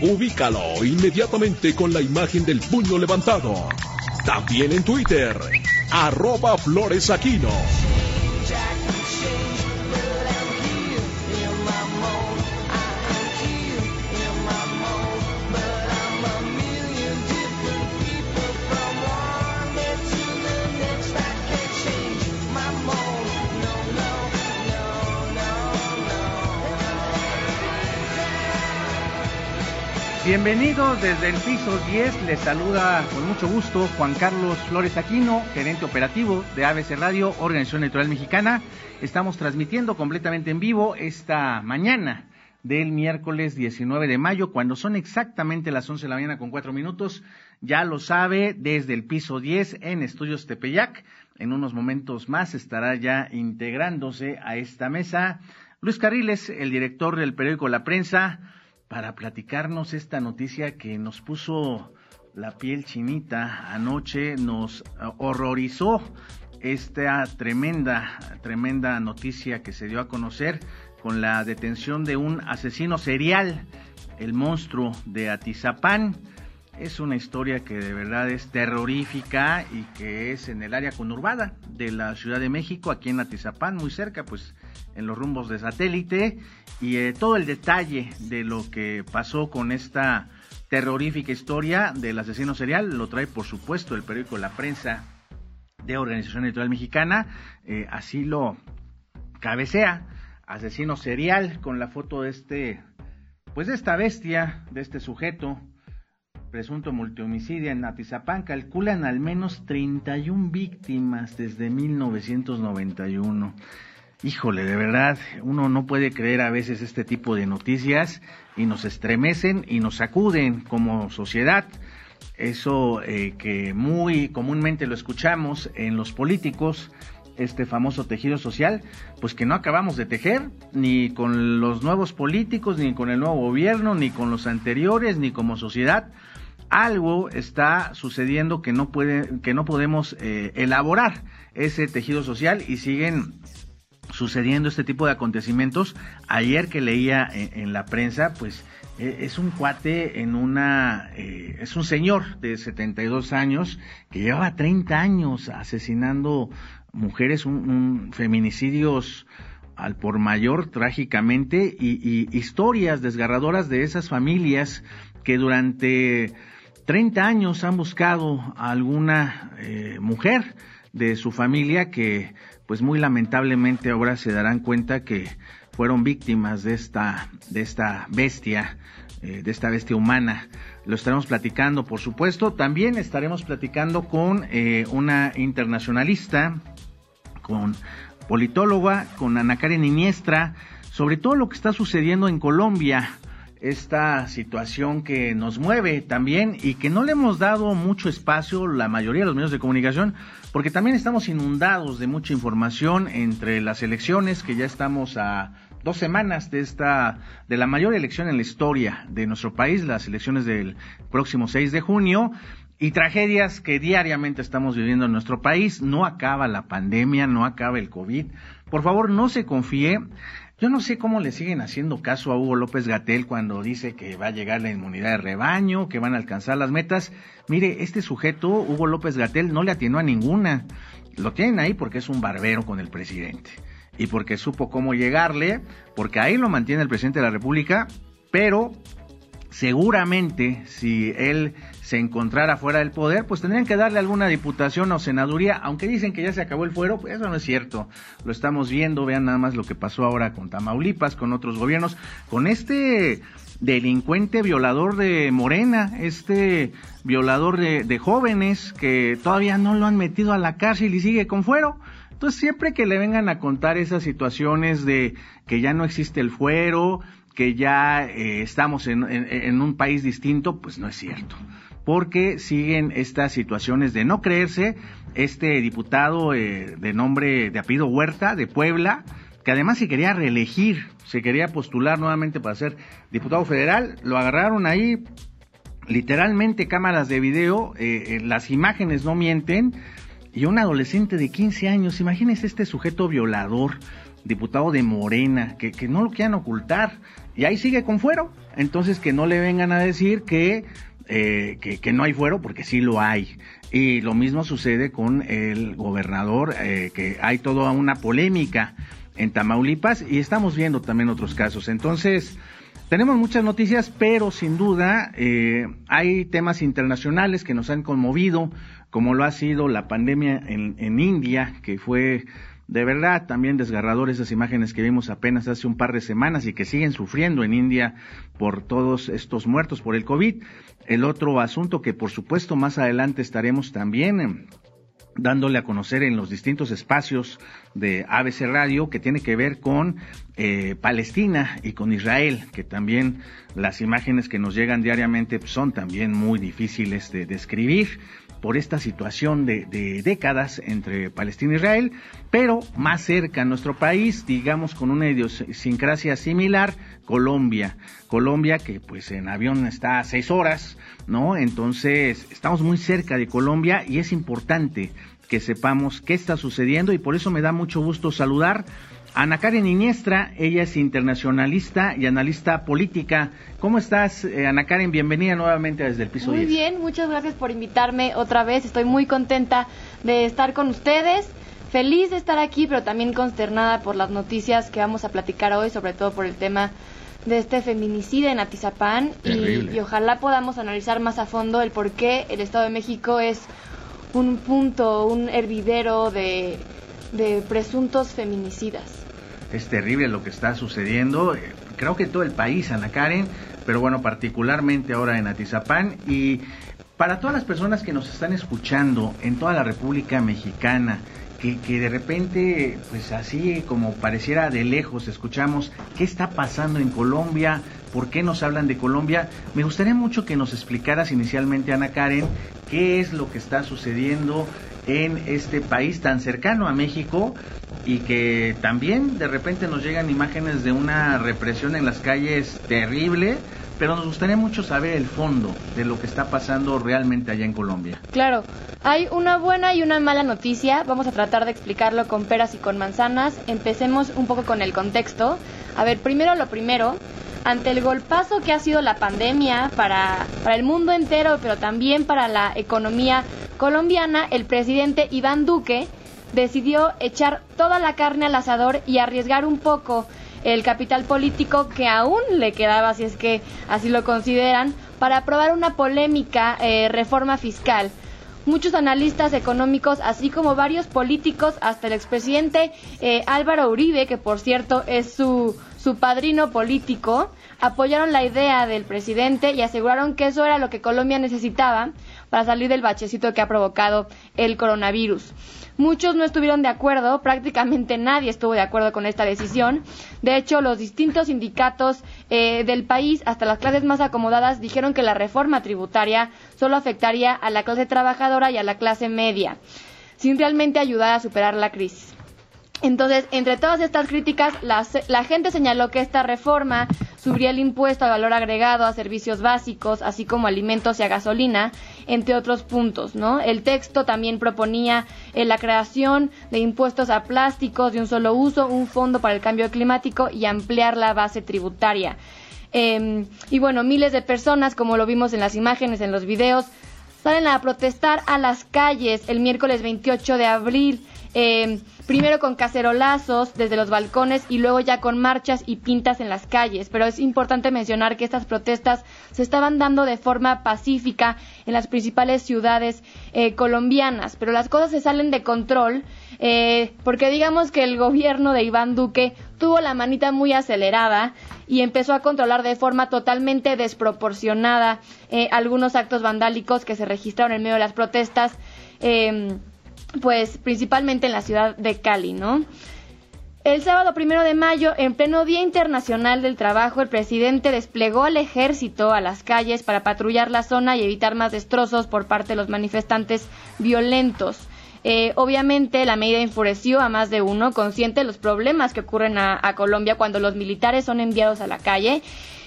Ubícalo inmediatamente con la imagen del puño levantado. También en Twitter, arroba floresaquino. Bienvenidos desde el piso 10, les saluda con mucho gusto Juan Carlos Flores Aquino, gerente operativo de ABC Radio, Organización Electoral Mexicana. Estamos transmitiendo completamente en vivo esta mañana del miércoles 19 de mayo, cuando son exactamente las 11 de la mañana con 4 minutos. Ya lo sabe, desde el piso 10 en Estudios Tepeyac. En unos momentos más estará ya integrándose a esta mesa Luis Carriles, el director del periódico La Prensa para platicarnos esta noticia que nos puso la piel chinita anoche, nos horrorizó esta tremenda, tremenda noticia que se dio a conocer con la detención de un asesino serial, el monstruo de Atizapán. Es una historia que de verdad es terrorífica y que es en el área conurbada de la Ciudad de México, aquí en Atizapán, muy cerca, pues en los rumbos de satélite y eh, todo el detalle de lo que pasó con esta terrorífica historia del asesino serial lo trae por supuesto el periódico La Prensa de Organización Electoral Mexicana, eh, así lo cabecea, asesino serial con la foto de este, pues de esta bestia, de este sujeto, presunto multihomicidio en Atizapán, calculan al menos 31 víctimas desde 1991. Híjole, de verdad, uno no puede creer a veces este tipo de noticias y nos estremecen y nos sacuden como sociedad. Eso eh, que muy comúnmente lo escuchamos en los políticos, este famoso tejido social, pues que no acabamos de tejer, ni con los nuevos políticos, ni con el nuevo gobierno, ni con los anteriores, ni como sociedad. Algo está sucediendo que no puede, que no podemos eh, elaborar ese tejido social y siguen sucediendo este tipo de acontecimientos. Ayer que leía en, la prensa, pues e, es un cuate en una, eh, es un señor de 72 años que llevaba 30 años asesinando mujeres, un, feminicidios al por mayor trágicamente y, historias desgarradoras de esas familias que durante 30 años han buscado a alguna eh, mujer de su familia que pues muy lamentablemente ahora se darán cuenta que fueron víctimas de esta, de esta bestia, eh, de esta bestia humana. Lo estaremos platicando, por supuesto. También estaremos platicando con eh, una internacionalista, con politóloga, con Ana Karen Iniestra, sobre todo lo que está sucediendo en Colombia esta situación que nos mueve también y que no le hemos dado mucho espacio la mayoría de los medios de comunicación porque también estamos inundados de mucha información entre las elecciones que ya estamos a dos semanas de esta de la mayor elección en la historia de nuestro país, las elecciones del próximo 6 de junio y tragedias que diariamente estamos viviendo en nuestro país. No acaba la pandemia, no acaba el COVID. Por favor, no se confíe. Yo no sé cómo le siguen haciendo caso a Hugo López Gatel cuando dice que va a llegar la inmunidad de rebaño, que van a alcanzar las metas. Mire, este sujeto, Hugo López Gatel, no le atinó a ninguna. Lo tienen ahí porque es un barbero con el presidente y porque supo cómo llegarle, porque ahí lo mantiene el presidente de la República, pero seguramente si él se encontrara fuera del poder, pues tendrían que darle alguna diputación o senaduría, aunque dicen que ya se acabó el fuero, pues eso no es cierto. Lo estamos viendo, vean nada más lo que pasó ahora con Tamaulipas, con otros gobiernos, con este delincuente violador de Morena, este violador de, jóvenes que todavía no lo han metido a la cárcel y sigue con fuero. Entonces, siempre que le vengan a contar esas situaciones de que ya no existe el fuero, que ya eh, estamos en, un país distinto, pues no es cierto porque siguen estas situaciones de no creerse. Este diputado eh, de nombre de apellido Huerta, de Puebla, que además se quería reelegir, se quería postular nuevamente para ser diputado federal, lo agarraron ahí, literalmente cámaras de video, eh, eh, las imágenes no mienten, y un adolescente de 15 años, imagínense este sujeto violador, diputado de Morena, que, que no lo quieran ocultar, y ahí sigue con fuero, entonces que no le vengan a decir que eh, que, no hay fuero porque sí lo hay. Y lo mismo sucede con el gobernador, eh, que hay toda una polémica en Tamaulipas y estamos viendo también otros casos. Entonces, tenemos muchas noticias, pero sin duda eh, hay temas internacionales que nos han conmovido, como lo ha sido la pandemia en, en India, que fue de verdad, también desgarrador esas imágenes que vimos apenas hace un par de semanas y que siguen sufriendo en India por todos estos muertos por el COVID. El otro asunto que por supuesto más adelante estaremos también em, dándole a conocer en los distintos espacios de ABC Radio que tiene que ver con eh, Palestina y con Israel, que también las imágenes que nos llegan diariamente son también muy difíciles de describir por esta situación de, décadas entre Palestina e Israel, pero más cerca a nuestro país, digamos con una idiosincrasia similar, Colombia. Colombia que pues en avión está a seis horas, ¿no? Entonces estamos muy cerca de Colombia y es importante que sepamos qué está sucediendo y por eso me da mucho gusto saludar Ana Karen Iniestra, ella es internacionalista y analista política. ¿Cómo estás, eh, Ana Karen? Bienvenida nuevamente desde el piso Muy bien, muchas gracias por invitarme otra vez. Estoy muy contenta de estar con ustedes. Feliz de estar aquí, pero también consternada por las noticias que vamos a platicar hoy, sobre todo por el tema de este feminicidio en Atizapán. Y, y, ojalá podamos analizar más a fondo el por qué el Estado de México es un punto, un hervidero de de presuntos feminicidas. Es terrible lo que está sucediendo, eh, creo que todo el país, Ana Karen, pero bueno, particularmente ahora en Atizapán y para todas las personas que nos están escuchando en toda la República Mexicana, que, que, de repente, pues así como pareciera de lejos, escuchamos qué está pasando en Colombia, por qué nos hablan de Colombia. Me gustaría mucho que nos explicaras inicialmente, Ana Karen, qué es lo que está sucediendo, en este país tan cercano a México y que también de repente nos llegan imágenes de una represión en las calles terrible, pero nos gustaría mucho saber el fondo de lo que está pasando realmente allá en Colombia. Claro, hay una buena y una mala noticia, vamos a tratar de explicarlo con peras y con manzanas. Empecemos un poco con el contexto. A ver, primero lo primero, ante el golpazo que ha sido la pandemia para, para el mundo entero, pero también para la economía colombiana, el presidente Iván Duque decidió echar toda la carne al asador y arriesgar un poco el capital político que aún le quedaba, si es que así lo consideran, para aprobar una polémica eh, reforma fiscal. Muchos analistas económicos, así como varios políticos, hasta el expresidente eh, Álvaro Uribe, que por cierto es su, su padrino político, apoyaron la idea del presidente y aseguraron que eso era lo que Colombia necesitaba para salir del bachecito que ha provocado el coronavirus. Muchos no estuvieron de acuerdo, prácticamente nadie estuvo de acuerdo con esta decisión. De hecho, los distintos sindicatos eh, del país, hasta las clases más acomodadas, dijeron que la reforma tributaria solo afectaría a la clase trabajadora y a la clase media, sin realmente ayudar a superar la crisis. Entonces, entre todas estas críticas, la, la, gente señaló que esta reforma subiría el impuesto al valor agregado a servicios básicos, así como alimentos y a gasolina, entre otros puntos, ¿no? El texto también proponía eh, la creación de impuestos a plásticos de un solo uso, un fondo para el cambio climático y ampliar la base tributaria. Em, y bueno, miles de personas, como lo vimos en las imágenes, en los videos, salen a protestar a las calles el miércoles 28 de abril. Eh, primero con cacerolazos desde los balcones y luego ya con marchas y pintas en las calles. Pero es importante mencionar que estas protestas se estaban dando de forma pacífica en las principales ciudades eh, colombianas, pero las cosas se salen de control eh, porque digamos que el gobierno de Iván Duque tuvo la manita muy acelerada y empezó a controlar de forma totalmente desproporcionada eh, algunos actos vandálicos que se registraron en medio de las protestas. Eh, pues principalmente en la ciudad de Cali, ¿no? El sábado primero de mayo, en pleno Día Internacional del Trabajo, el presidente desplegó al ejército a las calles para patrullar la zona y evitar más destrozos por parte de los manifestantes violentos. Eh, obviamente la medida enfureció a más de uno, consciente de los problemas que ocurren a, Colombia cuando los militares son enviados a la calle.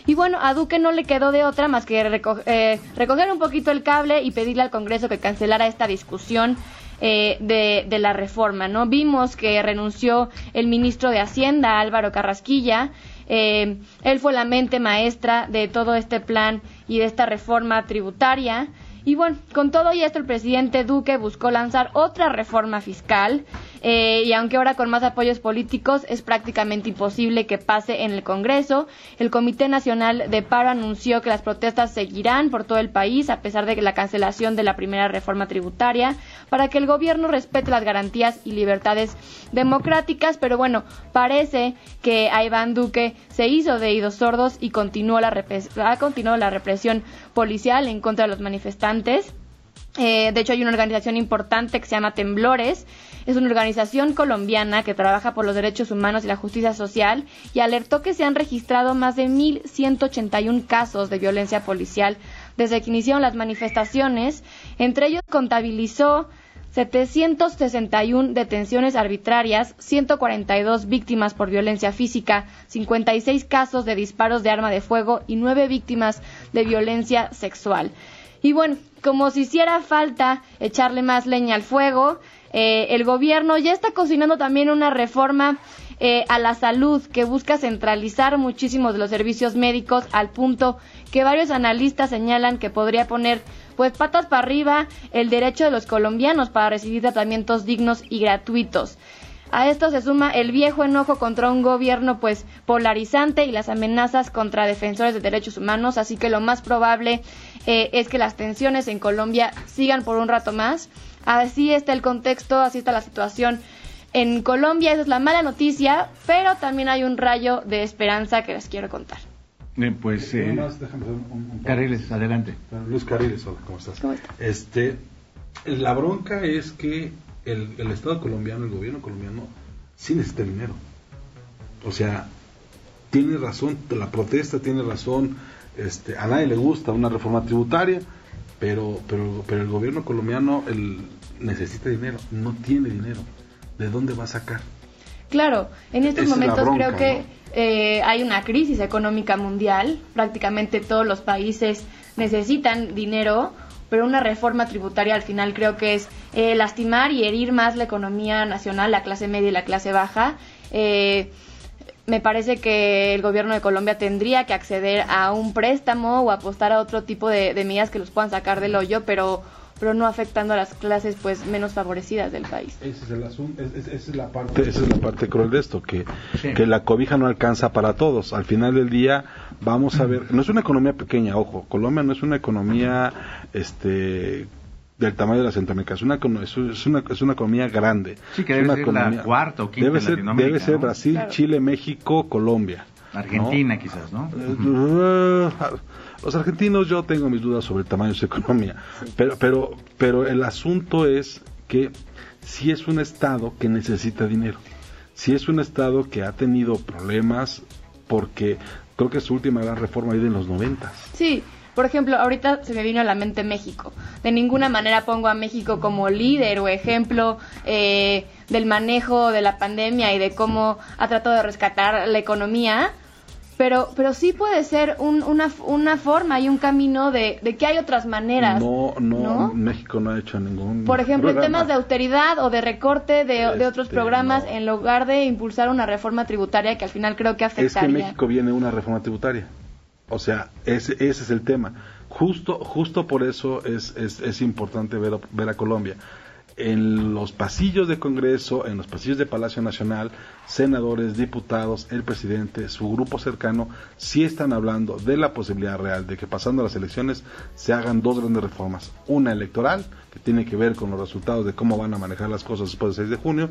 Y bueno, a Duque no le quedó de otra más que eh, recoger un poquito el cable y pedirle al Congreso que cancelara esta discusión eh, de, la reforma, ¿no? Vimos que renunció el ministro de Hacienda, Álvaro Carrasquilla. él fue la mente maestra de todo este plan y de esta reforma tributaria. Y bueno, con todo y esto el presidente Duque buscó lanzar otra reforma fiscal eh, y aunque ahora con más apoyos políticos es prácticamente imposible que pase en el Congreso, el Comité Nacional de Paro anunció que las protestas seguirán por todo el país a pesar de la cancelación de la primera reforma tributaria para que el gobierno respete las garantías y libertades democráticas, pero bueno, parece que a Iván Duque se hizo de oídos sordos y continuó la ha continuado la represión policial en contra de los manifestantes. Eh, de hecho, hay una organización importante que se llama Temblores. Es una organización colombiana que trabaja por los derechos humanos y la justicia social y alertó que se han registrado más de 1.181 casos de violencia policial desde que iniciaron las manifestaciones. Entre ellos contabilizó 761 detenciones arbitrarias, 142 víctimas por violencia física, 56 casos de disparos de arma de fuego y 9 víctimas de violencia sexual. Y bueno, como si hiciera falta echarle más leña al fuego, eh, el gobierno ya está cocinando también una reforma eh, a la salud que busca centralizar muchísimos de los servicios médicos al punto que varios analistas señalan que podría poner pues patas para arriba el derecho de los colombianos para recibir tratamientos dignos y gratuitos. A esto se suma el viejo enojo contra un gobierno pues polarizante y las amenazas contra defensores de derechos humanos, así que lo más probable eh, es que las tensiones en Colombia sigan por un rato más. Así está el contexto, así está la situación en Colombia. Esa es la mala noticia, pero también hay un rayo de esperanza que les quiero contar. Eh, pues, eh, Carriles, adelante. Luis Carriles, ¿cómo estás? Este, la bronca es que el, el Estado colombiano, el gobierno colombiano, sí necesita dinero. O sea, tiene razón, la protesta tiene razón, este, a nadie le gusta una reforma tributaria, pero, pero, pero el gobierno colombiano el, necesita dinero, no tiene dinero. ¿De dónde va a sacar? Claro, en estos momentos creo que eh, hay una crisis económica mundial, prácticamente todos los países necesitan dinero pero una reforma tributaria al final creo que es eh, lastimar y herir más la economía nacional, la clase media y la clase baja. Eh, me parece que el gobierno de Colombia tendría que acceder a un préstamo o apostar a otro tipo de, de medidas que los puedan sacar del hoyo, pero pero no afectando a las clases pues menos favorecidas del país. Ese es el asunto, esa es la parte, esa es la parte cruel de esto, que, que la cobija no alcanza para todos. Al final del día vamos a ver, no es una economía pequeña, ojo, Colombia no es una economía este del tamaño de la Centroamérica, es una, es una, es una economía grande. Sí, que debe una ser economía, la cuarta o quinta debe ser, debe ser Brasil, Chile, México, Colombia. Argentina quizás, ¿no? Uh, los argentinos yo tengo mis dudas sobre el tamaño de su economía, pero, pero, pero el asunto es que si es un Estado que necesita dinero, si es un Estado que ha tenido problemas porque creo que su última gran reforma ha en los noventas. Sí, por ejemplo, ahorita se me vino a la mente México. De ninguna manera pongo a México como líder o ejemplo eh, del manejo de la pandemia y de cómo ha tratado de rescatar la economía, pero, pero sí puede ser una, una forma y un camino de, que hay otras maneras. No, no, México no ha hecho ningún. Por ejemplo, en temas de austeridad o de recorte de, otros este, programas, en lugar de impulsar una reforma tributaria que al final creo que afectaría. Es que en México viene una reforma tributaria. O sea, ese, ese es el tema. Justo, justo por eso es, es, es importante ver, ver a Colombia en los pasillos de Congreso, en los pasillos de Palacio Nacional, senadores, diputados, el presidente, su grupo cercano, sí están hablando de la posibilidad real de que pasando las elecciones se hagan dos grandes reformas. Una electoral, que tiene que ver con los resultados de cómo van a manejar las cosas después del 6 de junio,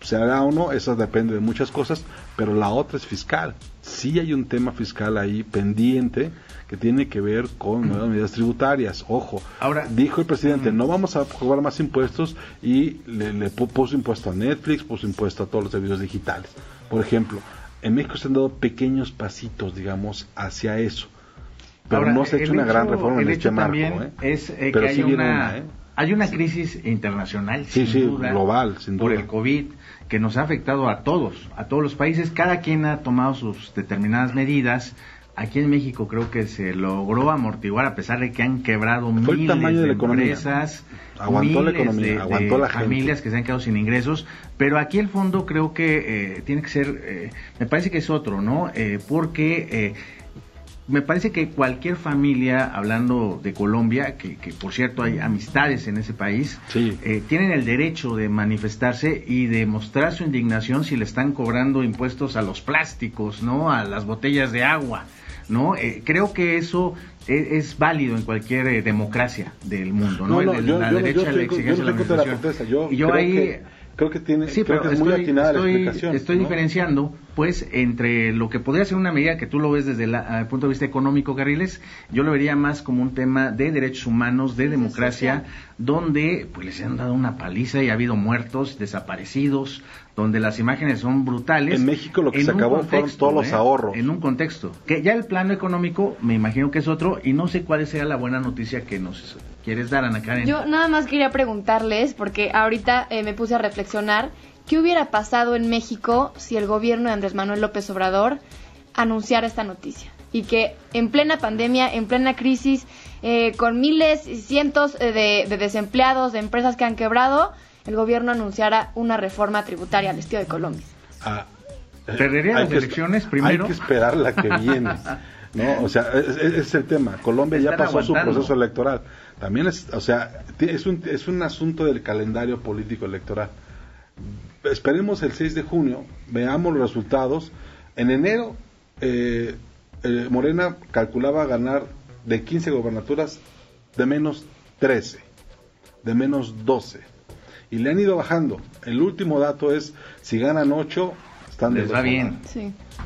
se hará o no, eso depende de muchas cosas, pero la otra es fiscal. Sí hay un tema fiscal ahí pendiente que tiene que ver con nuevas medidas tributarias. Ojo, ahora dijo el presidente, no vamos a cobrar más impuestos y le, puso impuesto a Netflix, puso impuesto a todos los servicios digitales. Por ejemplo, en México se han dado pequeños pasitos, digamos, hacia eso. Pero no se ha hecho una gran reforma en este marco. ¿eh? Es eh, que hay una, ¿eh? hay una crisis internacional, sí, sí, global, sin por el COVID, que nos ha afectado a todos, a todos los países. Cada quien ha tomado sus determinadas medidas. Aquí en México creo que se logró amortiguar a pesar de que han quebrado miles de, empresas, aguantó la economía, aguantó la familias que se han quedado sin ingresos, pero aquí el fondo creo que eh, tiene que ser, eh, me parece que es otro, ¿no? Eh, porque me parece que cualquier familia, hablando de Colombia, que, por cierto hay amistades en ese país, eh, tienen el derecho de manifestarse y de mostrar su indignación si le están cobrando impuestos a los plásticos, ¿no? A las botellas de agua, ¿no? Eh, creo que eso e, es, válido en cualquier eh, democracia del mundo, ¿no? la derecha la exigencia la y yo ahí... creo que tiene sí, pero es muy atinada la explicación. Estoy diferenciando pues entre lo que podría ser una medida que tú lo ves desde el punto de vista económico, Carriles, yo lo vería más como un tema de derechos humanos, de democracia, donde pues les han dado una paliza y ha habido muertos, desaparecidos, donde las imágenes son brutales. En México lo que se acabó fueron todos los ¿eh? ahorros. En un contexto. Que ya el plano económico me imagino que es otro y no sé cuál sea la buena noticia que nos quieres dar, Ana Karen. Yo nada más quería preguntarles, porque ahorita eh, me puse a reflexionar ¿Qué hubiera pasado en México si el gobierno de Andrés Manuel López Obrador anunciara esta noticia? Y que en plena pandemia, en plena crisis, eh, con miles y cientos de, desempleados, de empresas que han quebrado, el gobierno anunciara una reforma tributaria al estilo de Colombia. Ah, las elecciones primero. Hay que esperar la que viene. ¿no? O sea, ese es, el tema. Colombia ya pasó su proceso electoral. También es, o sea, es un, es un asunto del calendario político electoral esperemos el 6 de junio, veamos los resultados. En enero, eh, eh, Morena calculaba ganar de 15 gobernaturas de menos 13, de menos 12. Y le han ido bajando. El último dato es, si ganan 8, están Les va bien.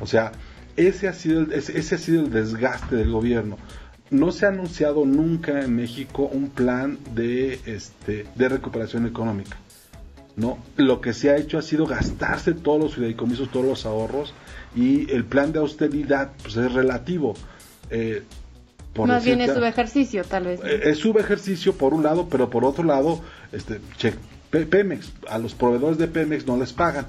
O sea, ese ha, sido el, ese, ha sido el desgaste del gobierno. No se ha anunciado nunca en México un plan de, este, de recuperación económica. ¿No? Lo que se ha hecho ha sido gastarse todos los fideicomisos, todos los ahorros y el plan de austeridad pues es relativo. Eh, Más bien es subejercicio, tal vez. Eh, es subejercicio por un lado, pero por otro lado, este, Pemex, a los proveedores de Pemex no les pagan,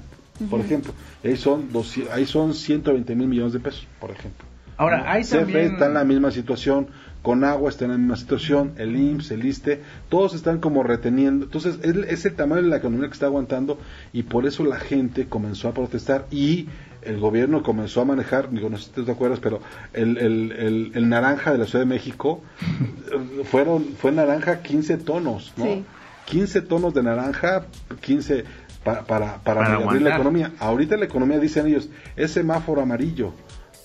por ejemplo. Ahí son, ahí son 120 mil millones de pesos, por ejemplo. Ahora, hay también... está en la misma situación, con agua está en la misma situación, el IMSS, el ISTE, todos están como reteniendo. Entonces, es, el tamaño de la economía que está aguantando y por eso la gente comenzó a protestar y el gobierno comenzó a manejar, digo, no sé si te acuerdas, pero el, el, el, naranja de la Ciudad de México fueron, fue naranja 15 tonos, ¿no? 15 tonos de naranja, 15 para, para, para, abrir la economía. Ahorita la economía, dicen ellos, es semáforo amarillo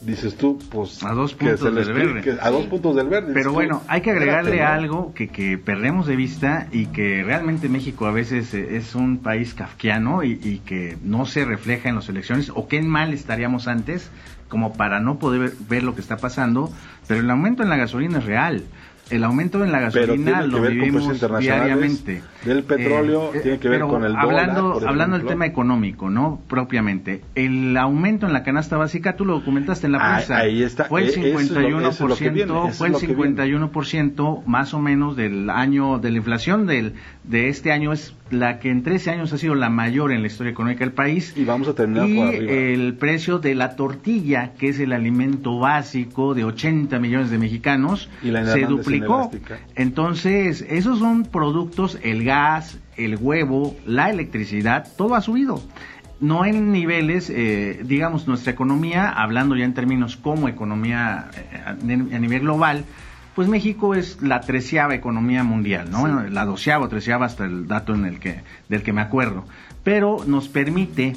dices tú, pues... A dos puntos del verde. a dos puntos del verde. Pero bueno, hay que agregarle algo que, que perdemos de vista y que realmente México a veces es un país kafkiano y, y que no se refleja en las elecciones, o qué mal estaríamos antes como para no poder ver lo que está pasando, pero el aumento en la gasolina es real el aumento en la gasolina lo vivimos diariamente. Del petróleo eh, tiene que ver con el hablando, Hablando del tema económico, ¿no? Propiamente. El aumento en la canasta básica, tú lo documentaste en la ah, prensa. Ahí está. Fue el 51%, fue el 51% más o menos del año, de la inflación del, de este año es la que en 13 años ha sido la mayor en la historia económica del país. Y vamos a terminar y el precio de la tortilla, que es el alimento básico de 80 millones de mexicanos, se duplicó. Entonces, esos son productos, el gas, el huevo, la electricidad, todo ha subido. No en niveles, eh, digamos, nuestra economía, hablando ya en términos como economía eh, a nivel global, pues México es la treceava economía mundial, ¿no? La doceava o treceava hasta el dato en el que, del que me acuerdo. Pero nos permite,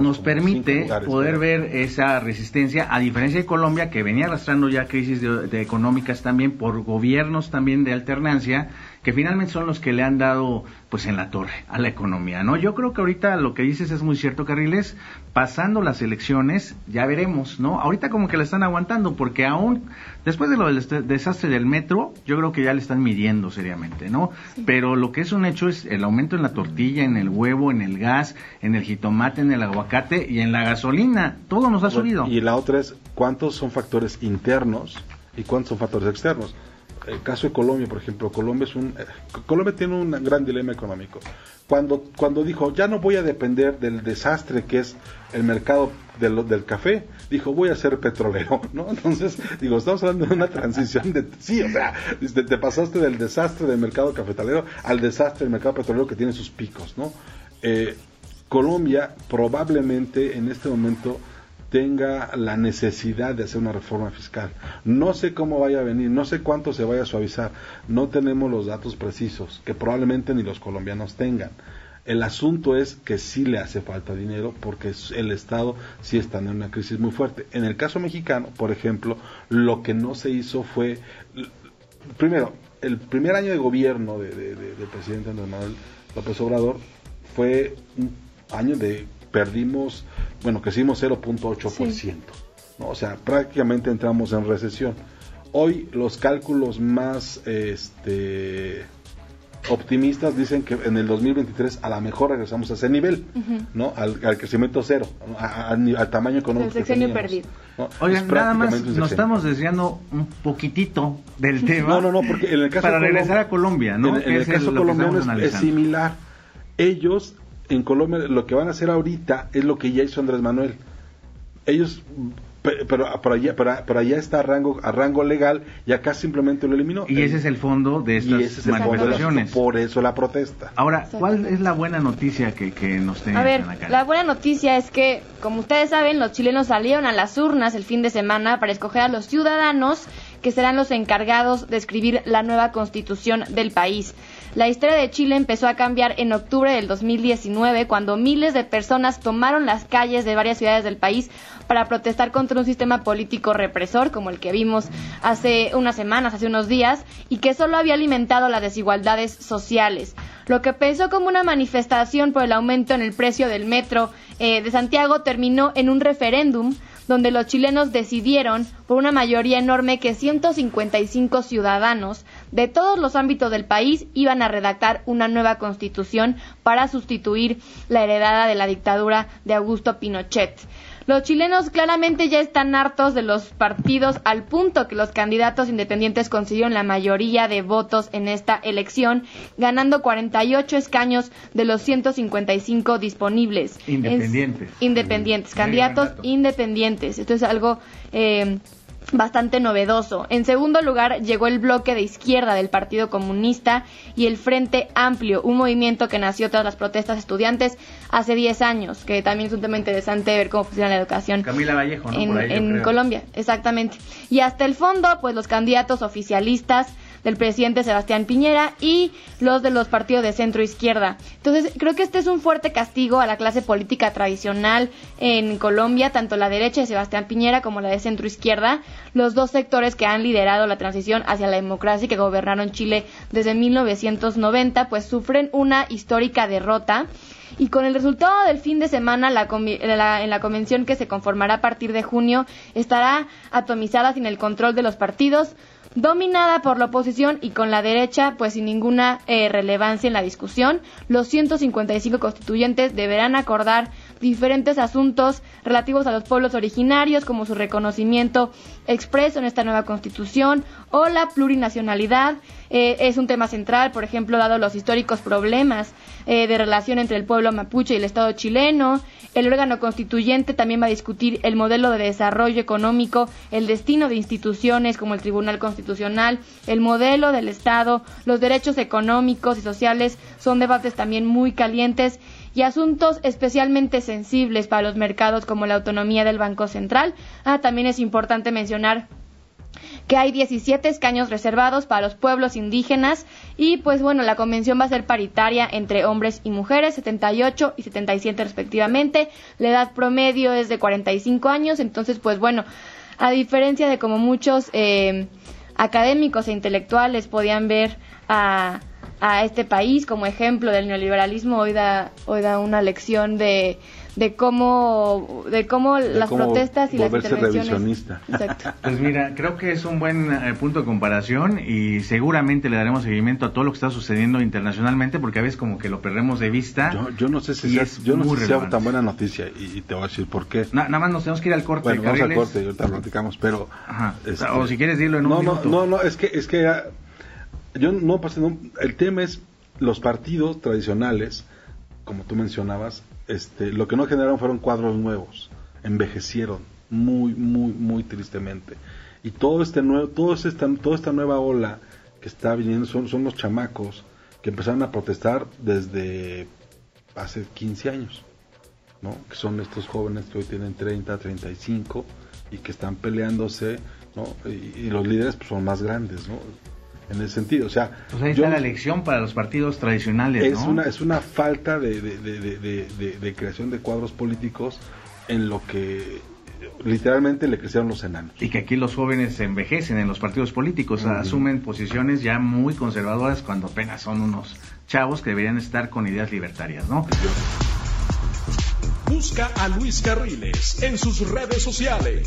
nos permite poder ver esa resistencia, a diferencia de Colombia, que venía arrastrando ya crisis de, económicas también por gobiernos también de alternancia, que finalmente son los que le han dado pues en la torre a la economía, ¿no? Yo creo que ahorita lo que dices es muy cierto, Carriles, pasando las elecciones ya veremos, ¿no? Ahorita como que la están aguantando porque aún después de lo del desastre del metro, yo creo que ya le están midiendo seriamente, ¿no? Pero lo que es un hecho es el aumento en la tortilla, en el huevo, en el gas, en el jitomate, en el aguacate y en la gasolina, todo nos ha subido. Y la otra es cuántos son factores internos y cuántos son factores externos el caso de Colombia, por ejemplo, Colombia es un eh, Colombia tiene un gran dilema económico. Cuando cuando dijo, "Ya no voy a depender del desastre que es el mercado del, del café", dijo, "Voy a ser petrolero", ¿no? Entonces, digo, estamos hablando de una transición de sí, o sea, te, pasaste del desastre del mercado cafetalero al desastre del mercado petrolero que tiene sus picos, ¿no? Eh, Colombia probablemente en este momento tenga la necesidad de hacer una reforma fiscal. No sé cómo vaya a venir, no sé cuánto se vaya a suavizar, no tenemos los datos precisos, que probablemente ni los colombianos tengan. El asunto es que sí le hace falta dinero porque el Estado sí está en una crisis muy fuerte. En el caso mexicano, por ejemplo, lo que no se hizo fue, primero, el primer año de gobierno del de, presidente Andrés Manuel López Obrador fue un año de perdimos, bueno, crecimos 0.8%, ¿no? o sea, prácticamente entramos en recesión. Hoy los cálculos más este, optimistas dicen que en el 2023 a lo mejor regresamos a ese nivel, ¿no? Al, crecimiento cero, al tamaño económico. El sexenio perdido. Oigan, nada más nos estamos desviando un poquitito del tema. No, no, no, porque en el caso para regresar a Colombia, ¿no? En, el caso colombiano es, es, similar. Ellos en Colombia lo que van a hacer ahorita es lo que ya hizo Andrés Manuel. Ellos, pero, por allá, pero, allá está a rango, a rango legal y acá simplemente lo eliminó. Y ese es el fondo de estas manifestaciones. por eso la protesta. Ahora, ¿cuál es la buena noticia que, que nos tienen A ver, la buena noticia es que, como ustedes saben, los chilenos salieron a las urnas el fin de semana para escoger a los ciudadanos que serán los encargados de escribir la nueva constitución del país. La historia de Chile empezó a cambiar en octubre del 2019 cuando miles de personas tomaron las calles de varias ciudades del país para protestar contra un sistema político represor como el que vimos hace unas semanas, hace unos días, y que solo había alimentado las desigualdades sociales. Lo que empezó como una manifestación por el aumento en el precio del metro eh, de Santiago terminó en un referéndum donde los chilenos decidieron, por una mayoría enorme, que 155 ciudadanos de todos los ámbitos del país iban a redactar una nueva constitución para sustituir la heredada de la dictadura de Augusto Pinochet. Los chilenos claramente ya están hartos de los partidos al punto que los candidatos independientes consiguieron la mayoría de votos en esta elección, ganando 48 escaños de los 155 disponibles. Independientes. independientes, candidatos independientes. Esto es algo eh, bastante novedoso. En segundo lugar llegó el bloque de izquierda del Partido Comunista y el Frente Amplio, un movimiento que nació tras las protestas estudiantes hace 10 años, que también es un tema interesante ver cómo funciona la educación. Camila Vallejo, En, en Colombia, exactamente. Y hasta el fondo, pues los candidatos oficialistas del presidente Sebastián Piñera y los de los partidos de centro izquierda. Entonces, creo que este es un fuerte castigo a la clase política tradicional en Colombia, tanto la derecha de Sebastián Piñera como la de centro izquierda, los dos sectores que han liderado la transición hacia la democracia y que gobernaron Chile desde 1990, pues sufren una histórica derrota y con el resultado del fin de semana la, en la convención que se conformará a partir de junio estará atomizada sin el control de los partidos, dominada por la oposición y con la derecha, pues sin ninguna eh, relevancia en la discusión. Los 155 constituyentes deberán acordar diferentes asuntos relativos a los pueblos originarios, como su reconocimiento expreso en esta nueva constitución o la plurinacionalidad. Eh, es un tema central, por ejemplo, dado los históricos problemas eh, de relación entre el pueblo mapuche y el Estado chileno. El órgano constituyente también va a discutir el modelo de desarrollo económico, el destino de instituciones como el Tribunal Constitucional, el modelo del Estado, los derechos económicos y sociales son debates también muy calientes y asuntos especialmente sensibles para los mercados como la autonomía del Banco Central. Ah, también es importante mencionar que hay 17 escaños reservados para los pueblos indígenas y pues bueno, la convención va a ser paritaria entre hombres y mujeres, 78 y 77 respectivamente. La edad promedio es de 45 años, entonces pues bueno, a diferencia de como muchos eh, académicos e intelectuales podían ver a a este país como ejemplo del neoliberalismo, hoy da, hoy da una lección de, de cómo de cómo las protestas y las intervenciones. Exacto. pues mira creo que es un buen eh, punto de comparación y seguramente le daremos seguimiento a todo lo que está sucediendo internacionalmente porque a veces como que lo perdemos de vista yo, no sé si es yo no sé si tan buena noticia y, te voy a decir por qué. Nada más nos tenemos que ir al corte bueno vamos al corte y ahorita platicamos pero este, o si quieres decirlo en un no minuto. no no es que es que yo no pasé el tema es los partidos tradicionales como tú mencionabas este, lo que no generaron fueron cuadros nuevos, envejecieron muy, muy, muy tristemente. Y todo este nuevo, todo esta, toda esta nueva ola que está viniendo son, son los chamacos que empezaron a protestar desde hace 15 años, ¿no? Que son estos jóvenes que hoy tienen 30, 35 y que están peleándose, ¿no? Y, y los líderes pues, son más grandes, ¿no? En ese sentido. O sea, pues ahí está la elección para los partidos tradicionales. Es, una, es una falta de, de, creación de cuadros políticos en lo que literalmente le crecieron los enanos. Y que aquí los jóvenes se envejecen en los partidos políticos, asumen posiciones ya muy conservadoras cuando apenas son unos chavos que deberían estar con ideas libertarias, ¿no? Busca a Luis Carriles en sus redes sociales.